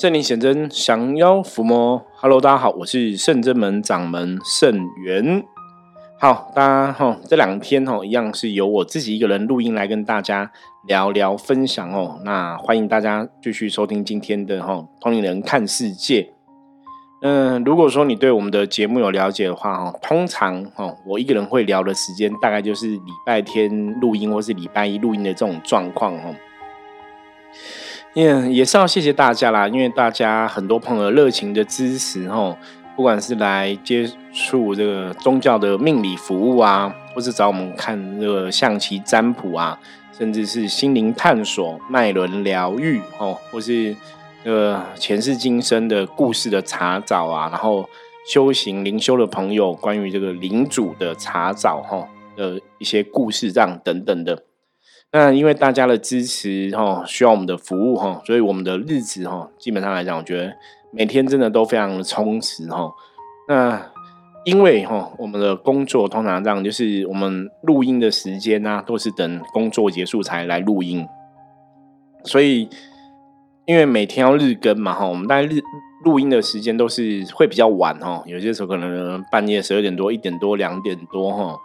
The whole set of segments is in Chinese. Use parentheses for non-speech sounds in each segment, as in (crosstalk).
圣灵显真，降妖伏魔。Hello，大家好，我是圣真门掌门圣元。好，大家哈，这两天哈，一样是由我自己一个人录音来跟大家聊聊分享哦。那欢迎大家继续收听今天的哈通灵人看世界。嗯，如果说你对我们的节目有了解的话哈，通常哈，我一个人会聊的时间大概就是礼拜天录音或是礼拜一录音的这种状况哈。也也是要谢谢大家啦，因为大家很多朋友热情的支持吼，不管是来接触这个宗教的命理服务啊，或是找我们看这个象棋占卜啊，甚至是心灵探索、脉轮疗愈哦，或是这个前世今生的故事的查找啊，然后修行灵修的朋友关于这个灵主的查找哈的一些故事这样等等的。那因为大家的支持哈，需要我们的服务哈，所以我们的日子哈，基本上来讲，我觉得每天真的都非常的充实哈。那因为哈，我们的工作通常这样，就是我们录音的时间呢，都是等工作结束才来录音，所以因为每天要日更嘛哈，我们大概日录音的时间都是会比较晚哈，有些时候可能半夜十二点多、一点多、两点多哈。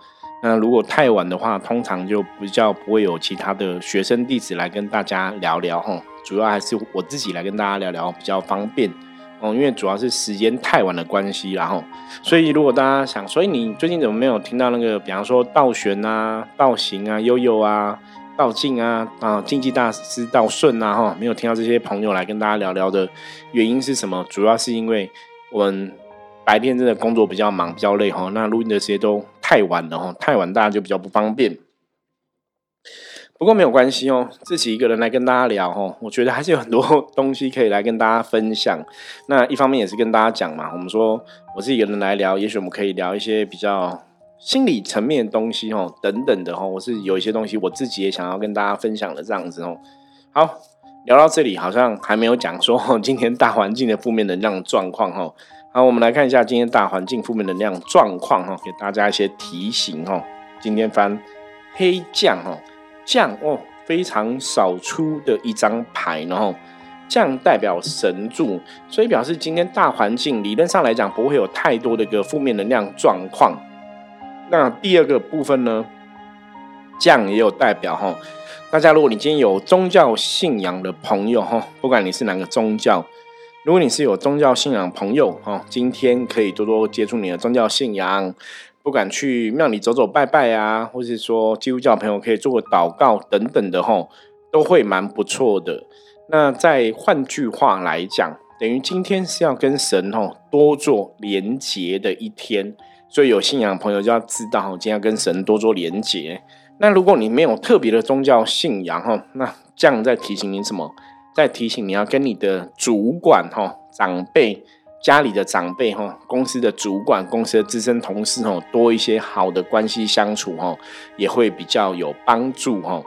那如果太晚的话，通常就比较不会有其他的学生弟子来跟大家聊聊哈，主要还是我自己来跟大家聊聊比较方便哦，因为主要是时间太晚的关系，然后所以如果大家想，所以你最近怎么没有听到那个，比方说道玄啊、道行啊、悠悠啊、道静啊啊、竞技大师道顺啊哈，没有听到这些朋友来跟大家聊聊的原因是什么？主要是因为我们白天真的工作比较忙、比较累哈，那录音的时间都。太晚了哈，太晚大家就比较不方便。不过没有关系哦，自己一个人来跟大家聊哈，我觉得还是有很多东西可以来跟大家分享。那一方面也是跟大家讲嘛，我们说我自己一个人来聊，也许我们可以聊一些比较心理层面的东西哦，等等的哈。我是有一些东西我自己也想要跟大家分享的这样子哦。好，聊到这里好像还没有讲说今天大环境的负面能量状况哈。好，我们来看一下今天大环境负面能量状况哈，给大家一些提醒哈。今天翻黑将哈，将哦非常少出的一张牌，然后将代表神助，所以表示今天大环境理论上来讲不会有太多的一个负面能量状况。那第二个部分呢，将也有代表哈，大家如果你今天有宗教信仰的朋友哈，不管你是哪个宗教。如果你是有宗教信仰朋友哈，今天可以多多接触你的宗教信仰，不敢去庙里走走拜拜啊，或是说基督教朋友可以做个祷告等等的哈，都会蛮不错的。那再换句话来讲，等于今天是要跟神哈多做连结的一天，所以有信仰朋友就要知道，今天要跟神多做连结。那如果你没有特别的宗教信仰哈，那这样在提醒你什么？再提醒你要跟你的主管哈、长辈、家里的长辈哈、公司的主管、公司的资深同事哈，多一些好的关系相处哦，也会比较有帮助哈。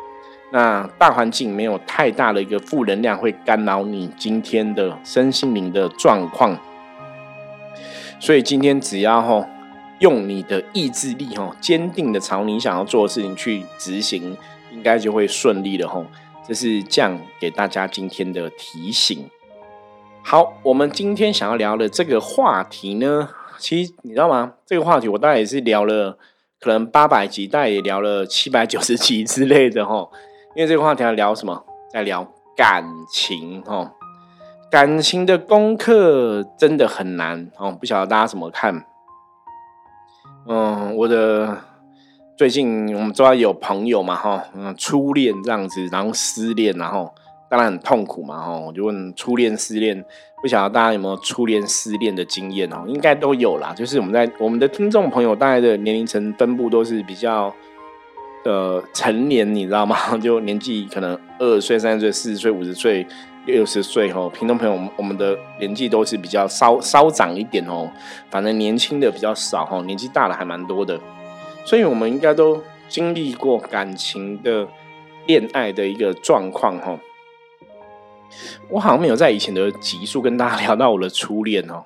那大环境没有太大的一个负能量会干扰你今天的身心灵的状况，所以今天只要哈用你的意志力哈，坚定的朝你想要做的事情去执行，应该就会顺利的哈。这是这样给大家今天的提醒。好，我们今天想要聊的这个话题呢，其实你知道吗？这个话题我大概也是聊了，可能八百集，大概也聊了七百九十集之类的哈。因为这个话题要聊什么？在聊感情哈。感情的功课真的很难哦，不晓得大家怎么看？嗯，我的。最近我们知道有朋友嘛，哈，嗯，初恋这样子，然后失恋，然后当然很痛苦嘛，哈，我就问初恋失恋，不晓得大家有没有初恋失恋的经验哦？应该都有啦，就是我们在我们的听众朋友大概的年龄层分布都是比较呃成年，你知道吗？(laughs) 就年纪可能二十岁、三十岁、四十岁、五十岁、六十岁，哈，听众朋友我们的年纪都是比较稍稍长一点哦，反正年轻的比较少，哈，年纪大的还蛮多的。所以，我们应该都经历过感情的恋爱的一个状况，哈。我好像没有在以前的集数跟大家聊到我的初恋哦。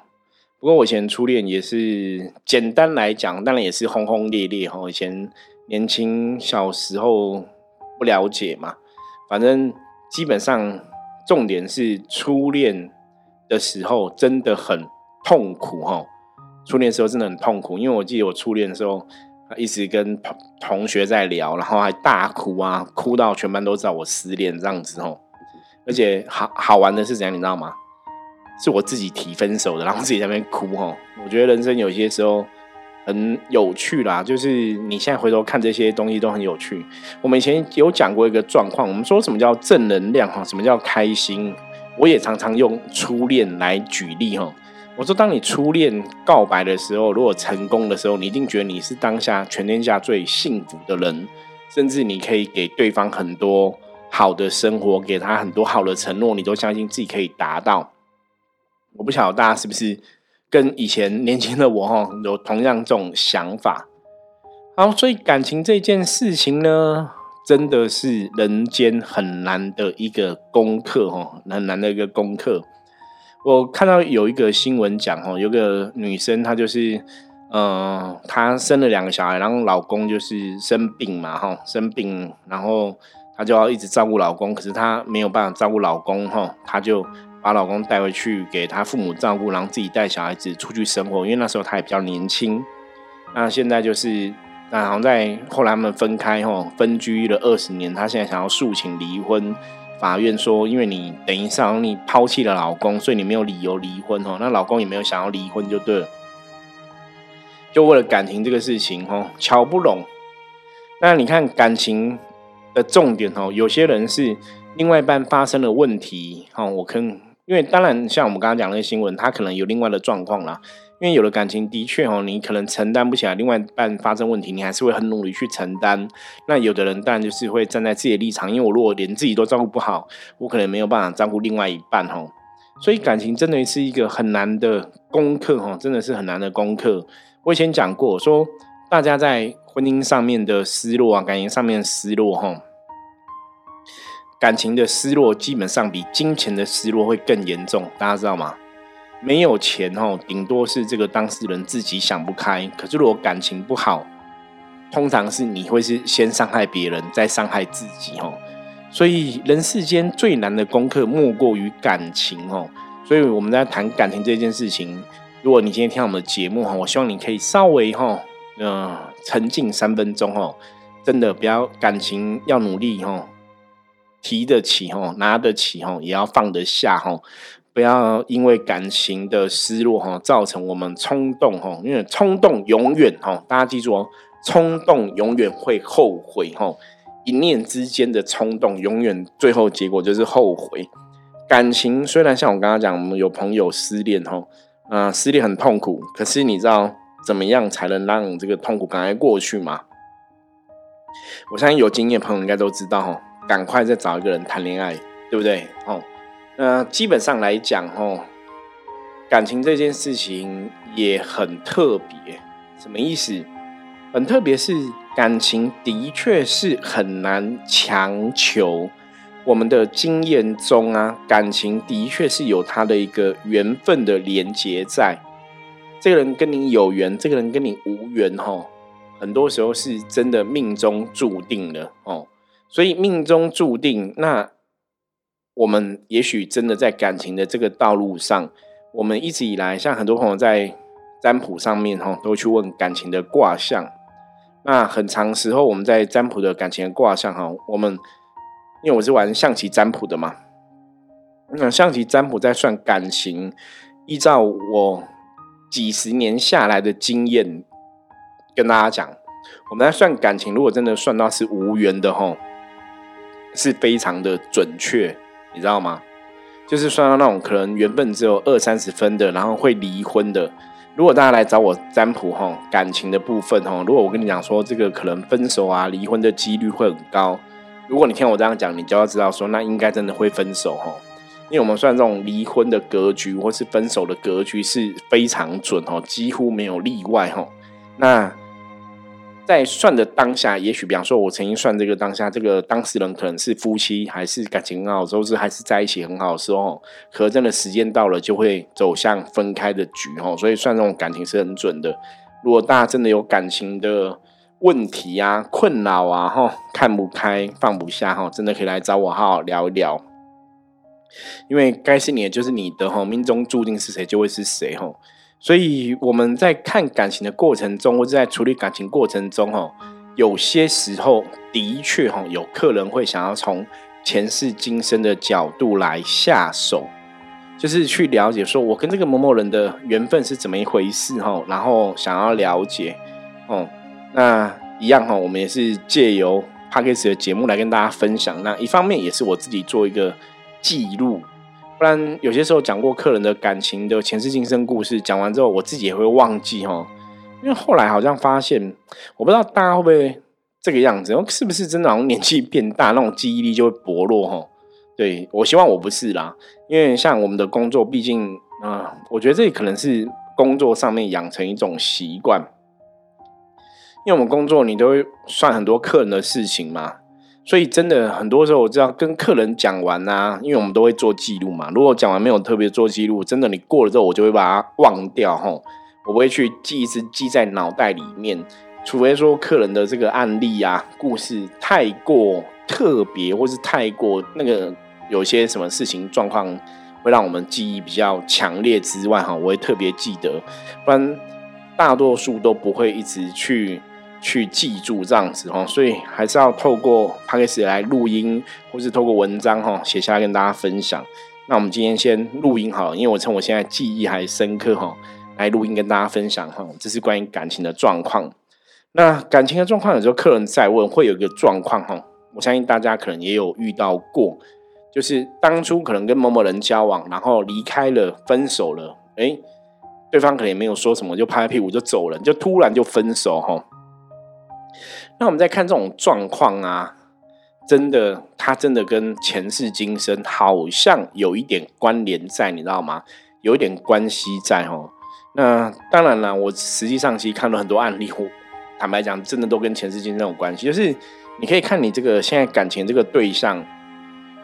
不过，我以前初恋也是简单来讲，当然也是轰轰烈烈哈。以前年轻小时候不了解嘛，反正基本上重点是初恋的时候真的很痛苦哈。初恋的时候真的很痛苦，因为我记得我初恋的时候，一直跟同同学在聊，然后还大哭啊，哭到全班都知道我失恋这样子哦。而且好好玩的是怎样，你知道吗？是我自己提分手的，然后自己在那边哭哈。我觉得人生有些时候很有趣啦，就是你现在回头看这些东西都很有趣。我们以前有讲过一个状况，我们说什么叫正能量哈，什么叫开心？我也常常用初恋来举例哈。我说，当你初恋告白的时候，如果成功的时候，你一定觉得你是当下全天下最幸福的人，甚至你可以给对方很多好的生活，给他很多好的承诺，你都相信自己可以达到。我不晓得大家是不是跟以前年轻的我哈有同样这种想法。好，所以感情这件事情呢，真的是人间很难的一个功课哈，很难的一个功课。我看到有一个新闻讲哦，有个女生她就是，嗯，她生了两个小孩，然后老公就是生病嘛哈，生病，然后她就要一直照顾老公，可是她没有办法照顾老公哈，她就。把老公带回去给她父母照顾，然后自己带小孩子出去生活。因为那时候她也比较年轻。那现在就是，那好像在后来他们分开后分居了二十年。她现在想要诉请离婚，法院说，因为你等于上你抛弃了老公，所以你没有理由离婚哦。那老公也没有想要离婚，就对了。就为了感情这个事情哦，瞧不拢。那你看感情的重点哦，有些人是另外一半发生了问题哦，我跟。因为当然，像我们刚刚讲那个新闻，他可能有另外的状况啦。因为有了感情的确哦，你可能承担不起来，另外一半发生问题，你还是会很努力去承担。那有的人当然就是会站在自己的立场，因为我如果连自己都照顾不好，我可能没有办法照顾另外一半哦。所以感情真的是一个很难的功课哈，真的是很难的功课。我以前讲过，说大家在婚姻上面的失落啊，感情上面的失落哈。感情的失落基本上比金钱的失落会更严重，大家知道吗？没有钱哦，顶多是这个当事人自己想不开。可是如果感情不好，通常是你会是先伤害别人，再伤害自己哦。所以人世间最难的功课莫过于感情哦。所以我们在谈感情这件事情，如果你今天听我们的节目哈，我希望你可以稍微哈，嗯，沉静三分钟哦。真的不要感情要努力哦。提得起哦，拿得起哦，也要放得下哦，不要因为感情的失落哈，造成我们冲动哈，因为冲动永远哈，大家记住哦，冲动永远会后悔哈，一念之间的冲动，永远最后结果就是后悔。感情虽然像我刚刚讲，我们有朋友失恋哈，啊，失恋很痛苦，可是你知道怎么样才能让这个痛苦赶快过去吗？我相信有经验朋友应该都知道哈。赶快再找一个人谈恋爱，对不对？哦，那基本上来讲，哦，感情这件事情也很特别。什么意思？很特别是感情的确是很难强求。我们的经验中啊，感情的确是有它的一个缘分的连接在。这个人跟你有缘，这个人跟你无缘，哦，很多时候是真的命中注定的，哦。所以命中注定，那我们也许真的在感情的这个道路上，我们一直以来，像很多朋友在占卜上面哈，都去问感情的卦象。那很长时候，我们在占卜的感情的卦象哈，我们因为我是玩象棋占卜的嘛，那象棋占卜在算感情，依照我几十年下来的经验，跟大家讲，我们在算感情，如果真的算到是无缘的哈。是非常的准确，你知道吗？就是算到那种可能缘分只有二三十分的，然后会离婚的。如果大家来找我占卜哈，感情的部分哈，如果我跟你讲说这个可能分手啊、离婚的几率会很高，如果你听我这样讲，你就要知道说那应该真的会分手哈。因为我们算这种离婚的格局或是分手的格局是非常准哦，几乎没有例外哈。那。在算的当下，也许比方说，我曾经算这个当下，这个当事人可能是夫妻，还是感情很好，都是还是在一起很好的时候，可真的时间到了，就会走向分开的局哦。所以算这种感情是很准的。如果大家真的有感情的问题啊、困扰啊、哈看不开、放不下哈，真的可以来找我好好聊一聊。因为该是你的就是你的哈，命中注定是谁就会是谁哈。所以我们在看感情的过程中，或者在处理感情过程中哈，有些时候的确哈，有客人会想要从前世今生的角度来下手，就是去了解说我跟这个某某人的缘分是怎么一回事哈，然后想要了解哦，那一样哈，我们也是借由 p a c k a g e 的节目来跟大家分享。那一方面也是我自己做一个记录，不然有些时候讲过客人的感情的前世今生故事，讲完之后我自己也会忘记哈，因为后来好像发现，我不知道大家会不会。这个样子哦，是不是真的？好像年纪变大，那种记忆力就会薄弱哈。对我希望我不是啦，因为像我们的工作，毕竟啊，我觉得这可能是工作上面养成一种习惯。因为我们工作，你都会算很多客人的事情嘛，所以真的很多时候，我知道跟客人讲完啊，因为我们都会做记录嘛。如果讲完没有特别做记录，真的你过了之后，我就会把它忘掉哈，我不会去记一直记在脑袋里面。除非说客人的这个案例啊、故事太过特别，或是太过那个有些什么事情状况会让我们记忆比较强烈之外，哈，我会特别记得，不然大多数都不会一直去去记住这样子哈。所以还是要透过 p o d c a 来录音，或是透过文章哈写下来跟大家分享。那我们今天先录音好了，因为我趁我现在记忆还深刻哈，来录音跟大家分享哈，这是关于感情的状况。那感情的状况，有时候客人在问，会有一个状况哈，我相信大家可能也有遇到过，就是当初可能跟某某人交往，然后离开了，分手了，哎，对方可能也没有说什么，就拍拍屁股就走了，就突然就分手哈。那我们再看这种状况啊，真的，他真的跟前世今生好像有一点关联在，你知道吗？有一点关系在哦。那当然了，我实际上其实看了很多案例。我坦白讲，真的都跟前世今生有关系。就是你可以看你这个现在感情这个对象，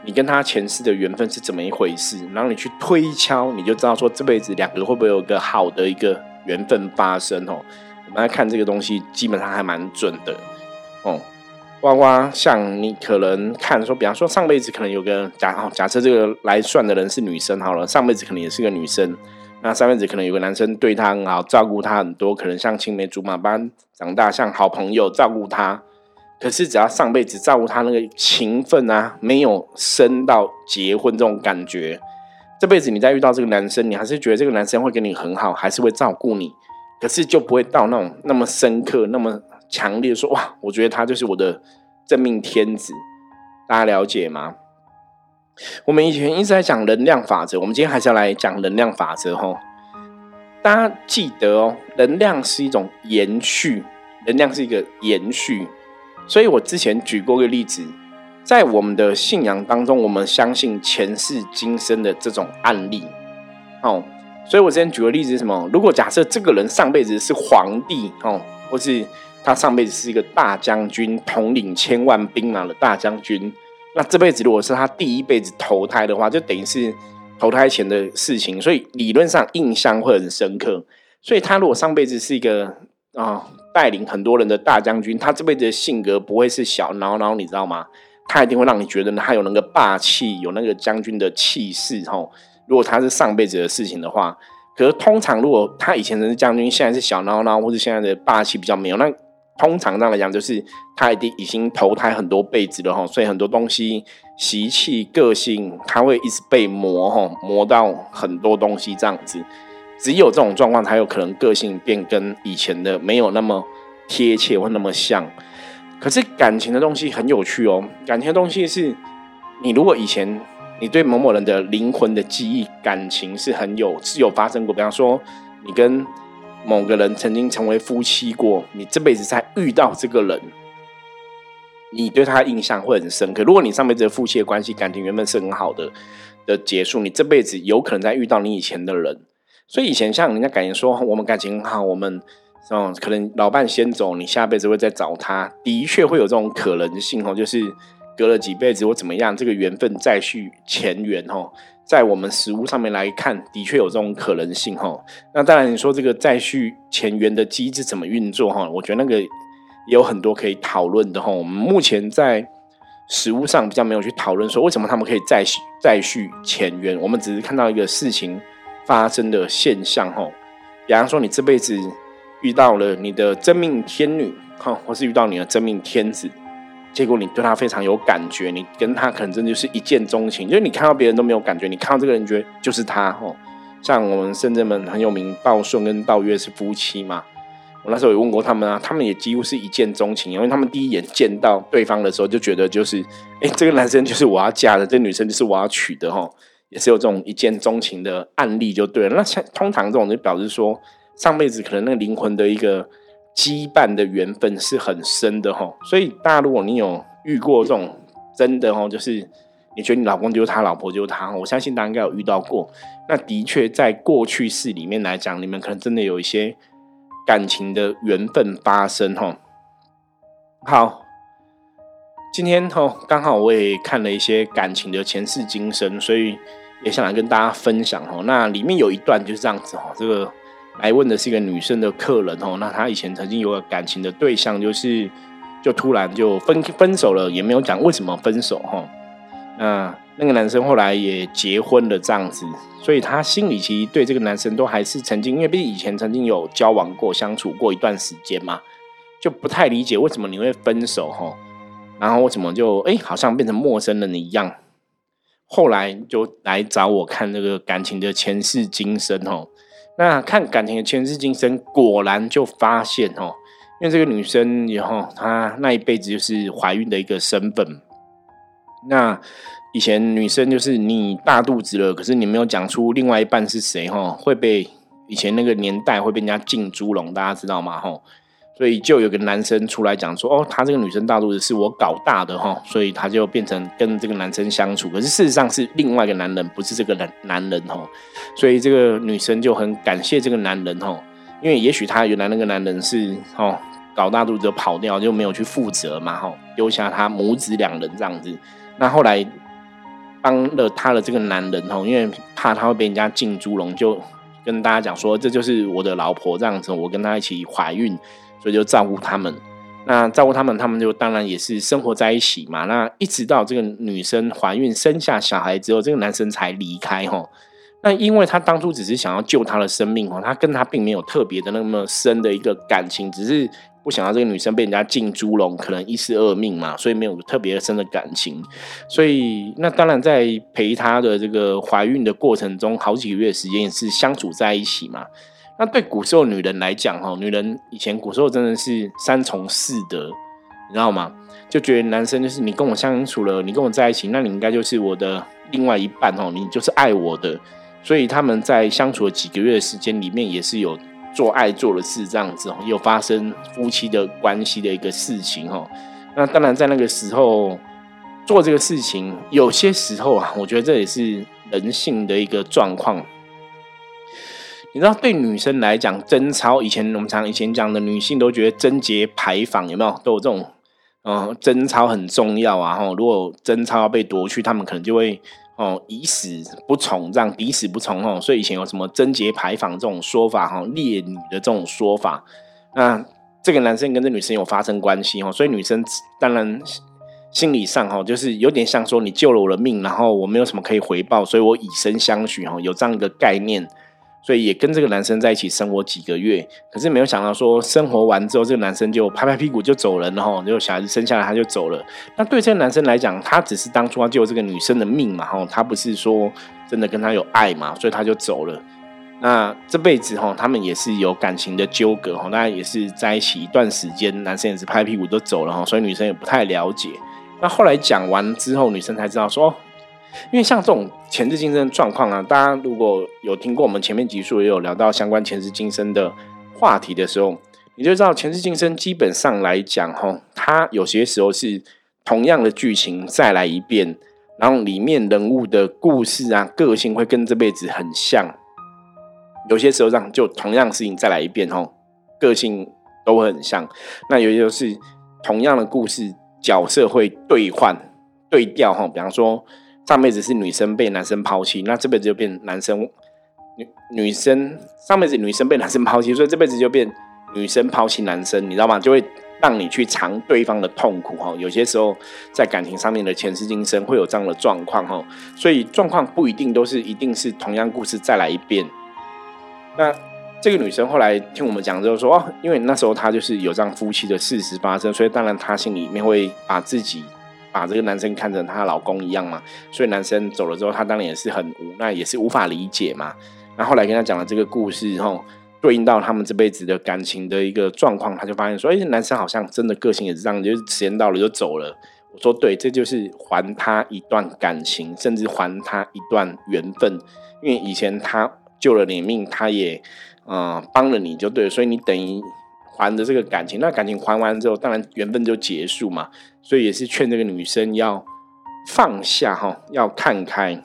你跟他前世的缘分是怎么一回事，然后你去推敲，你就知道说这辈子两个会不会有一个好的一个缘分发生哦。我们来看这个东西，基本上还蛮准的哦。包括像你可能看说，比方说上辈子可能有个假哦假设这个来算的人是女生好了，上辈子可能也是个女生。那上辈子可能有个男生对她很好，照顾她很多，可能像青梅竹马般长大，像好朋友照顾她。可是只要上辈子照顾她那个情分啊，没有升到结婚这种感觉，这辈子你再遇到这个男生，你还是觉得这个男生会跟你很好，还是会照顾你，可是就不会到那种那么深刻、那么强烈说哇，我觉得他就是我的真命天子。大家了解吗？我们以前一直在讲能量法则，我们今天还是要来讲能量法则哈。大家记得哦，能量是一种延续，能量是一个延续。所以我之前举过一个例子，在我们的信仰当中，我们相信前世今生的这种案例。哦，所以我之前举个例子是什么？如果假设这个人上辈子是皇帝哦，或是他上辈子是一个大将军，统领千万兵马的大将军。那这辈子如果是他第一辈子投胎的话，就等于是投胎前的事情，所以理论上印象会很深刻。所以他如果上辈子是一个啊带领很多人的大将军，他这辈子的性格不会是小孬孬，你知道吗？他一定会让你觉得他有那个霸气，有那个将军的气势。吼，如果他是上辈子的事情的话，可是通常如果他以前是将军，现在是小孬孬，或者现在的霸气比较没有那。通常上来讲，就是他已经已经投胎很多辈子了哈，所以很多东西、习气、个性，他会一直被磨哈，磨到很多东西这样子。只有这种状况，才有可能个性变跟以前的没有那么贴切或那么像。可是感情的东西很有趣哦，感情的东西是，你如果以前你对某某人的灵魂的记忆、感情是很有是有发生过，比方说你跟。某个人曾经成为夫妻过，你这辈子才遇到这个人，你对他印象会很深刻。如果你上辈子的夫妻的关系感情原本是很好的的结束，你这辈子有可能再遇到你以前的人。所以以前像人家感觉说我们感情很好，我们嗯可能老伴先走，你下辈子会再找他，的确会有这种可能性哦，就是隔了几辈子或怎么样，这个缘分再续前缘哦。在我们实物上面来看，的确有这种可能性哦。那当然，你说这个再续前缘的机制怎么运作哈？我觉得那个也有很多可以讨论的哈。我们目前在实物上比较没有去讨论说为什么他们可以再续再续前缘，我们只是看到一个事情发生的现象哈。比方说，你这辈子遇到了你的真命天女哈，或是遇到你的真命天子，结果你对他非常有感觉，你跟他可能真的就是一见钟情，就是你看到别人都没有感觉，你看到这个人觉得就是他吼。像我们深圳们很有名，道顺跟道月是夫妻嘛。我那时候也问过他们啊，他们也几乎是一见钟情，因为他们第一眼见到对方的时候就觉得就是，哎，这个男生就是我要嫁的，这女生就是我要娶的哈，也是有这种一见钟情的案例就对了。那像通常这种就表示说，上辈子可能那个灵魂的一个羁绊的缘分是很深的哈。所以大家如果你有遇过这种真的哈，就是你觉得你老公就是他，老婆就是他，我相信大家应该有遇到过。那的确在过去式里面来讲，你们可能真的有一些。感情的缘分发生哈，好，今天哈刚好我也看了一些感情的前世今生，所以也想来跟大家分享哈。那里面有一段就是这样子哈，这个来问的是一个女生的客人哦，那她以前曾经有个感情的对象，就是就突然就分分手了，也没有讲为什么分手哈。那那个男生后来也结婚了，这样子，所以他心里其实对这个男生都还是曾经，因为毕竟以前曾经有交往过、相处过一段时间嘛，就不太理解为什么你会分手哈，然后为什么就哎好像变成陌生人一样，后来就来找我看那个感情的前世今生哦，那看感情的前世今生，果然就发现哦，因为这个女生以后她那一辈子就是怀孕的一个身份，那。以前女生就是你大肚子了，可是你没有讲出另外一半是谁哈，会被以前那个年代会被人家进猪笼，大家知道吗？吼，所以就有个男生出来讲说，哦，他这个女生大肚子是我搞大的哈，所以他就变成跟这个男生相处，可是事实上是另外一个男人，不是这个男男人哈，所以这个女生就很感谢这个男人哈，因为也许他原来那个男人是哈搞大肚子跑掉，就没有去负责嘛哈，丢下他母子两人这样子，那后来。帮了他的这个男人哦，因为怕他会被人家进猪笼，就跟大家讲说，这就是我的老婆这样子，我跟他一起怀孕，所以就照顾他们。那照顾他们，他们就当然也是生活在一起嘛。那一直到这个女生怀孕生下小孩之后，这个男生才离开哈。那因为他当初只是想要救她的生命哦，他跟他并没有特别的那么深的一个感情，只是。不想要这个女生被人家进猪笼，可能一世二命嘛，所以没有特别深的感情。所以那当然在陪她的这个怀孕的过程中，好几个月时间也是相处在一起嘛。那对古时候女人来讲，哈，女人以前古时候真的是三从四德，你知道吗？就觉得男生就是你跟我相处了，你跟我在一起，那你应该就是我的另外一半哦，你就是爱我的。所以他们在相处了几个月的时间里面，也是有。做爱做的事这样子哦，有发生夫妻的关系的一个事情哦。那当然在那个时候做这个事情，有些时候啊，我觉得这也是人性的一个状况。你知道，对女生来讲，贞操以前我们常以前讲的，女性都觉得贞洁牌坊有没有都有这种，嗯，贞操很重要啊。哈，如果贞操要被夺去，他们可能就会。哦，以死不从，这样抵死不从哦，所以以前有什么贞洁牌坊这种说法哈，烈女的这种说法，那这个男生跟这女生有发生关系哈，所以女生当然心理上哈，就是有点像说你救了我的命，然后我没有什么可以回报，所以我以身相许哈，有这样一个概念。所以也跟这个男生在一起生活几个月，可是没有想到说生活完之后，这个男生就拍拍屁股就走人了哈，就小孩子生下来他就走了。那对这个男生来讲，他只是当初要救这个女生的命嘛哈，他不是说真的跟他有爱嘛，所以他就走了。那这辈子哈，他们也是有感情的纠葛哈，那也是在一起一段时间，男生也是拍屁股都走了哈，所以女生也不太了解。那后来讲完之后，女生才知道说。因为像这种前世今生的状况啊，大家如果有听过我们前面集数也有聊到相关前世今生的话题的时候，你就知道前世今生基本上来讲，哈，它有些时候是同样的剧情再来一遍，然后里面人物的故事啊、个性会跟这辈子很像。有些时候让就同样事情再来一遍，哈，个性都会很像。那有些就是同样的故事，角色会兑换、对调，哈，比方说。上辈子是女生被男生抛弃，那这辈子就变男生女女生上辈子女生被男生抛弃，所以这辈子就变女生抛弃男生，你知道吗？就会让你去尝对方的痛苦哈。有些时候在感情上面的前世今生会有这样的状况哈，所以状况不一定都是一定是同样故事再来一遍。那这个女生后来听我们讲之后说哦，因为那时候她就是有这样夫妻的事实发生，所以当然她心里面会把自己把这个男生看成她老公一样嘛。所以男生走了之后，她当然也是很无奈，也是无法理解嘛。那后来跟她讲了这个故事后。对应到他们这辈子的感情的一个状况，他就发现说：“哎，男生好像真的个性也是这样，就是时间到了就走了。”我说：“对，这就是还他一段感情，甚至还他一段缘分。因为以前他救了你命，他也嗯帮了你就对，所以你等于还的这个感情。那感情还完之后，当然缘分就结束嘛。所以也是劝这个女生要放下哈，要看开。”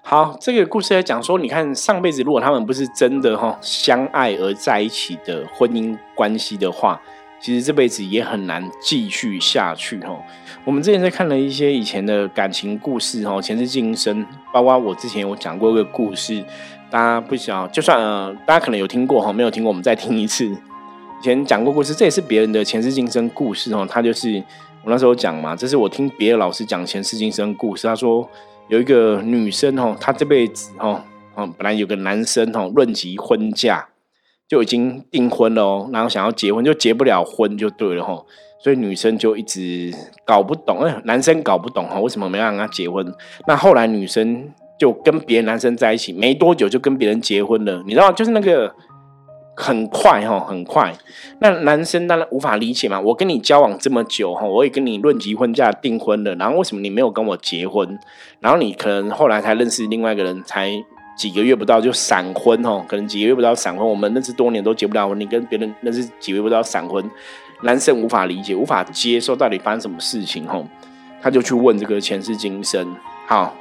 好，这个故事来讲说，你看上辈子如果他们不是真的哈相爱而在一起的婚姻关系的话，其实这辈子也很难继续下去哈。我们之前在看了一些以前的感情故事哈，前世今生，包括我之前有讲过一个故事，大家不晓就算呃大家可能有听过哈，没有听过我们再听一次。以前讲过故事，这也是别人的前世今生故事哦。他就是我那时候讲嘛，这是我听别的老师讲前世今生故事，他说。有一个女生哦，她这辈子哦，哦，本来有个男生哦，论及婚嫁就已经订婚了哦，然后想要结婚就结不了婚就对了哈，所以女生就一直搞不懂，哎，男生搞不懂哈，为什么没让他结婚？那后来女生就跟别的男生在一起，没多久就跟别人结婚了，你知道，就是那个。很快哈，很快。那男生当然无法理解嘛。我跟你交往这么久哈，我也跟你论及婚嫁订婚了，然后为什么你没有跟我结婚？然后你可能后来才认识另外一个人，才几个月不到就闪婚哈，可能几个月不到闪婚。我们认识多年都结不了婚，你跟别人认识几个月不到闪婚，男生无法理解，无法接受到底发生什么事情哈，他就去问这个前世今生。好，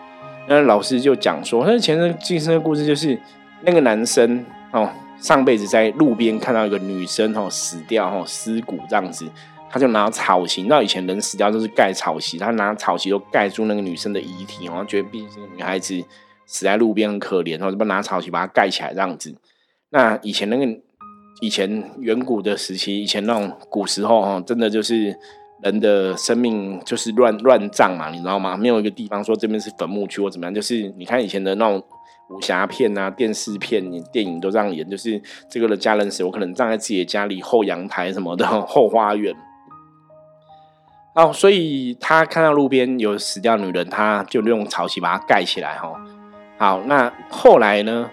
那老师就讲说，那前世今生的故事就是那个男生哦。上辈子在路边看到一个女生吼死掉吼尸骨这样子，他就拿草席，那以前人死掉都是盖草席，他拿草席都盖住那个女生的遗体，然后觉得毕竟女孩子死在路边很可怜，然后就把拿草席把它盖起来这样子。那以前那个以前远古的时期，以前那种古时候哈，真的就是人的生命就是乱乱葬嘛，你知道吗？没有一个地方说这边是坟墓区或怎么样，就是你看以前的那种。武侠片啊，电视片、电影都这样演，就是这个的家人死，我可能站在自己的家里后阳台什么的 (laughs) 后花园。哦，所以他看到路边有死掉女人，他就用草席把它盖起来。哈，好，那后来呢？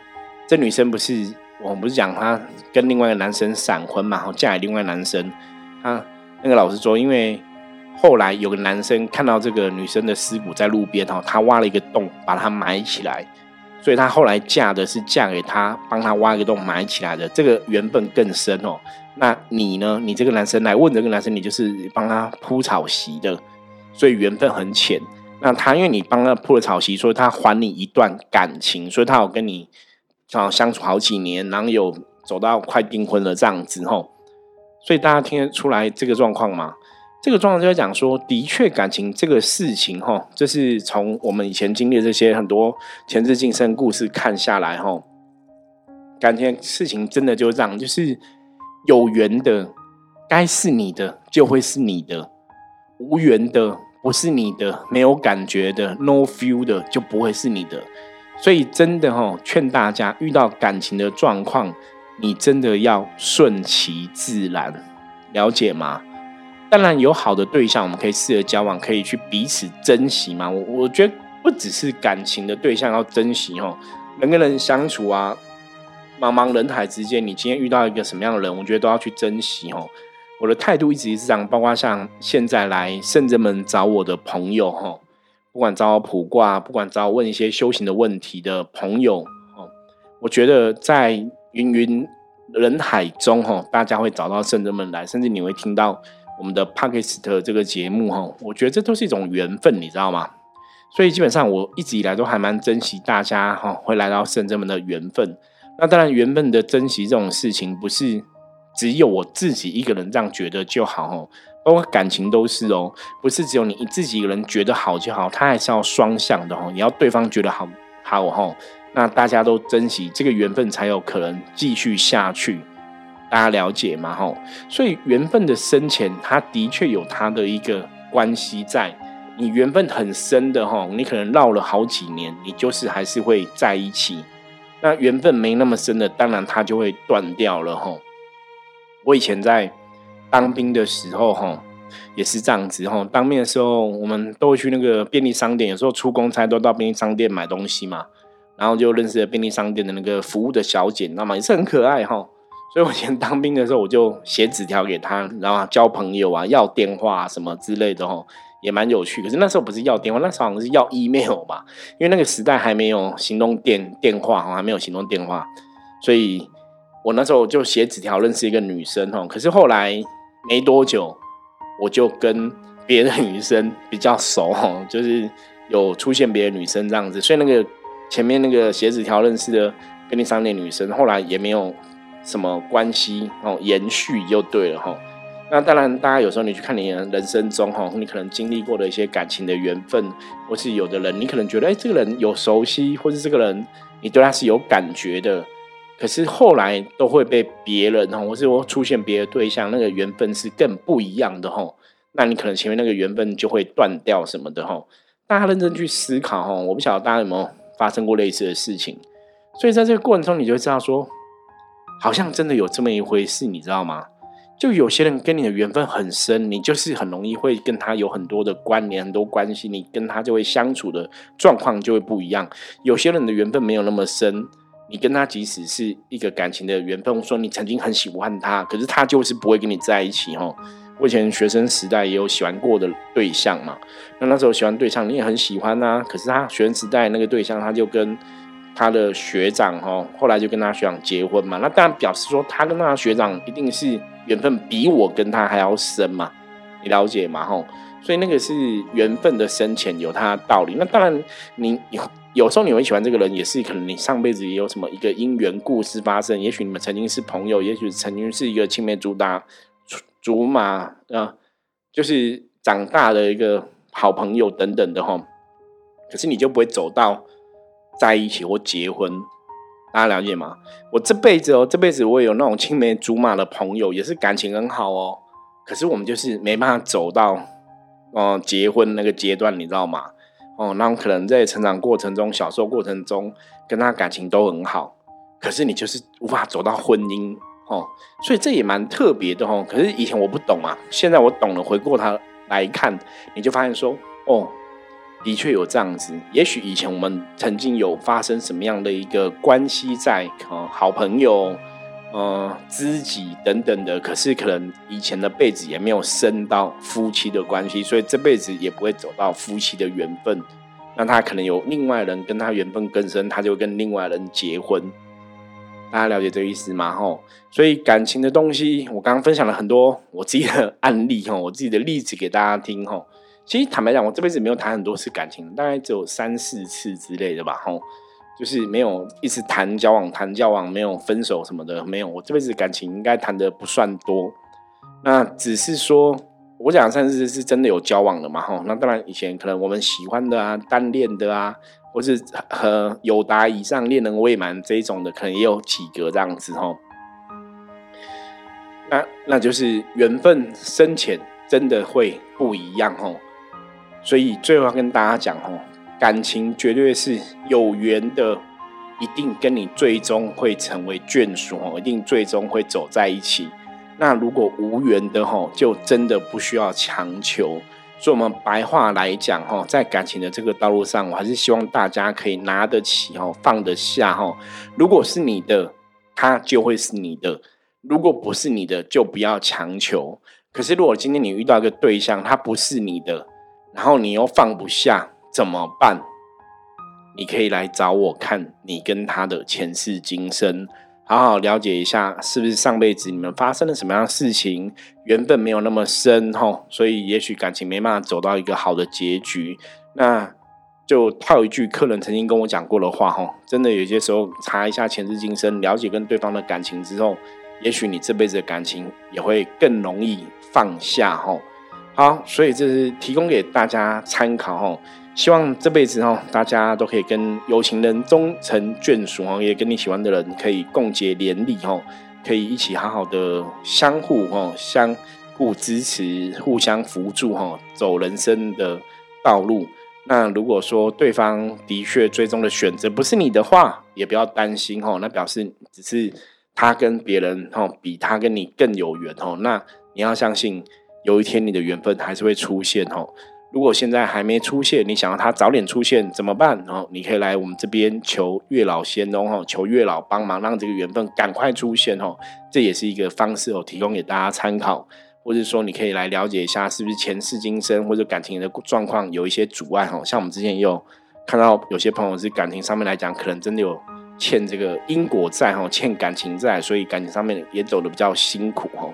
这女生不是我们不是讲她跟另外一个男生闪婚嘛？后嫁给另外男生。他那个老师说，因为后来有个男生看到这个女生的尸骨在路边，哈，他挖了一个洞把它埋起来。所以她后来嫁的是嫁给他，帮他挖个洞埋起来的，这个缘分更深哦。那你呢？你这个男生来问这个男生，你就是帮他铺草席的，所以缘分很浅。那他因为你帮他铺了草席，所以他还你一段感情，所以他有跟你啊相处好几年，然后有走到快订婚了这样子吼。所以大家听得出来这个状况吗？这个状况就在讲说，的确感情这个事情，哈，就是从我们以前经历这些很多前世今生故事看下来，哈，感情事情真的就这样，就是有缘的该是你的就会是你的，无缘的不是你的，没有感觉的 no feel 的就不会是你的。所以真的哈，劝大家遇到感情的状况，你真的要顺其自然，了解吗？当然有好的对象，我们可以试着交往，可以去彼此珍惜嘛。我我觉得不只是感情的对象要珍惜哦，人跟人相处啊，茫茫人海之间，你今天遇到一个什么样的人，我觉得都要去珍惜哦。我的态度一直是这样，包括像现在来圣人们找我的朋友哈，不管找我卜卦，不管找我问一些修行的问题的朋友哦，我觉得在芸芸人海中哈，大家会找到圣人们来，甚至你会听到。我们的 p a k i s t 这个节目哈，我觉得这都是一种缘分，你知道吗？所以基本上我一直以来都还蛮珍惜大家哈会来到圣这们的缘分。那当然，缘分的珍惜这种事情，不是只有我自己一个人这样觉得就好哦，包括感情都是哦，不是只有你自己一个人觉得好就好，它还是要双向的哦，你要对方觉得好好哦，那大家都珍惜这个缘分，才有可能继续下去。大家了解吗？吼，所以缘分的深浅，它的确有它的一个关系在。你缘分很深的吼，你可能绕了好几年，你就是还是会在一起。那缘分没那么深的，当然它就会断掉了吼。我以前在当兵的时候吼，也是这样子吼。当兵的时候，我们都会去那个便利商店，有时候出公差都到便利商店买东西嘛。然后就认识了便利商店的那个服务的小姐，那么也是很可爱哈。所以我以前当兵的时候，我就写纸条给他，然后交朋友啊，要电话什么之类的哦，也蛮有趣。可是那时候不是要电话，那时候好像是要 email 吧，因为那个时代还没有行动电电话哈，还没有行动电话，所以我那时候就写纸条认识一个女生哈。可是后来没多久，我就跟别的女生比较熟哈，就是有出现别的女生这样子，所以那个前面那个写纸条认识的便利商店女生，后来也没有。什么关系哦？延续就对了哈。那当然，大家有时候你去看你人生中哈，你可能经历过的一些感情的缘分，或是有的人，你可能觉得哎，这个人有熟悉，或是这个人你对他是有感觉的，可是后来都会被别人哈，或是我出现别的对象，那个缘分是更不一样的哈。那你可能前面那个缘分就会断掉什么的哈。大家认真去思考哈，我不晓得大家有没有发生过类似的事情，所以在这个过程中，你就会知道说。好像真的有这么一回事，你知道吗？就有些人跟你的缘分很深，你就是很容易会跟他有很多的关联、很多关系，你跟他就会相处的状况就会不一样。有些人的缘分没有那么深，你跟他即使是一个感情的缘分，说你曾经很喜欢他，可是他就是不会跟你在一起。哦。我以前学生时代也有喜欢过的对象嘛，那那时候喜欢对象你也很喜欢啊，可是他学生时代那个对象他就跟。他的学长哈，后来就跟他学长结婚嘛，那当然表示说他跟他学长一定是缘分比我跟他还要深嘛，你了解吗？吼，所以那个是缘分的深浅有它的道理。那当然，你有有时候你会喜欢这个人，也是可能你上辈子也有什么一个姻缘故事发生，也许你们曾经是朋友，也许曾经是一个青梅竹马、竹马啊，就是长大的一个好朋友等等的哈。可是你就不会走到。在一起或结婚，大家了解吗？我这辈子哦，这辈子我也有那种青梅竹马的朋友，也是感情很好哦。可是我们就是没办法走到哦结婚那个阶段，你知道吗？哦，那可能在成长过程中、小时候过程中跟他感情都很好，可是你就是无法走到婚姻哦。所以这也蛮特别的哦。可是以前我不懂啊，现在我懂了，回过头来看，你就发现说哦。的确有这样子，也许以前我们曾经有发生什么样的一个关系在啊，好朋友、呃，知己等等的，可是可能以前的辈子也没有升到夫妻的关系，所以这辈子也不会走到夫妻的缘分。那他可能有另外人跟他缘分更深，他就跟另外人结婚。大家了解这个意思吗？吼，所以感情的东西，我刚刚分享了很多我自己的案例，吼，我自己的例子给大家听，吼。其实坦白讲，我这辈子没有谈很多次感情，大概只有三四次之类的吧。吼，就是没有一直谈交往，谈交往没有分手什么的，没有。我这辈子感情应该谈的不算多，那只是说我讲三四次是真的有交往的嘛。吼，那当然以前可能我们喜欢的啊，单恋的啊，或是和有达以上恋人未满这一种的，可能也有几个这样子。吼，那那就是缘分深浅真的会不一样。吼。所以最后要跟大家讲哦，感情绝对是有缘的，一定跟你最终会成为眷属哦，一定最终会走在一起。那如果无缘的吼，就真的不需要强求。所以，我们白话来讲吼，在感情的这个道路上，我还是希望大家可以拿得起吼，放得下吼。如果是你的，他就会是你的；如果不是你的，就不要强求。可是，如果今天你遇到一个对象，他不是你的，然后你又放不下，怎么办？你可以来找我看你跟他的前世今生，好好了解一下，是不是上辈子你们发生了什么样的事情，缘分没有那么深吼，所以也许感情没办法走到一个好的结局。那就套一句客人曾经跟我讲过的话吼，真的有些时候查一下前世今生，了解跟对方的感情之后，也许你这辈子的感情也会更容易放下吼。好，所以这是提供给大家参考哦。希望这辈子哦，大家都可以跟有情人终成眷属哦，也跟你喜欢的人可以共结连理哦。可以一起好好的相互哦，相互支持，互相扶助哈，走人生的道路。那如果说对方的确最终的选择不是你的话，也不要担心哦，那表示只是他跟别人哦，比他跟你更有缘哦。那你要相信，有一天你的缘分还是会出现哦。如果现在还没出现，你想要他早点出现怎么办？哦，你可以来我们这边求月老仙翁哦，求月老帮忙，让这个缘分赶快出现哦。这也是一个方式哦，提供给大家参考，或者说你可以来了解一下，是不是前世今生或者感情的状况有一些阻碍哦。像我们之前也有看到有些朋友是感情上面来讲，可能真的有欠这个因果债哈，欠感情债，所以感情上面也走的比较辛苦哦。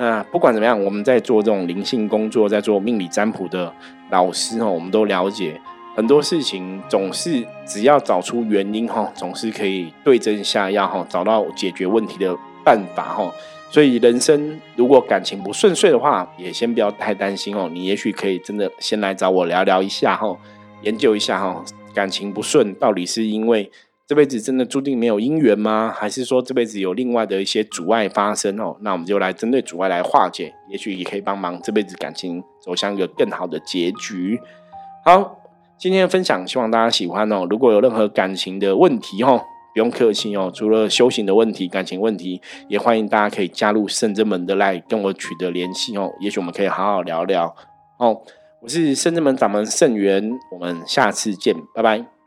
那不管怎么样，我们在做这种灵性工作，在做命理占卜的老师哈，我们都了解很多事情，总是只要找出原因哈，总是可以对症下药哈，找到解决问题的办法哈。所以人生如果感情不顺遂的话，也先不要太担心哦。你也许可以真的先来找我聊聊一下哈，研究一下哈，感情不顺到底是因为。这辈子真的注定没有姻缘吗？还是说这辈子有另外的一些阻碍发生哦？那我们就来针对阻碍来化解，也许也可以帮忙这辈子感情走向一个更好的结局。好，今天的分享希望大家喜欢哦。如果有任何感情的问题哦，不用客气哦。除了修行的问题、感情问题，也欢迎大家可以加入圣真门的来跟我取得联系哦。也许我们可以好好聊聊哦。我是圣真门掌门圣元，我们下次见，拜拜。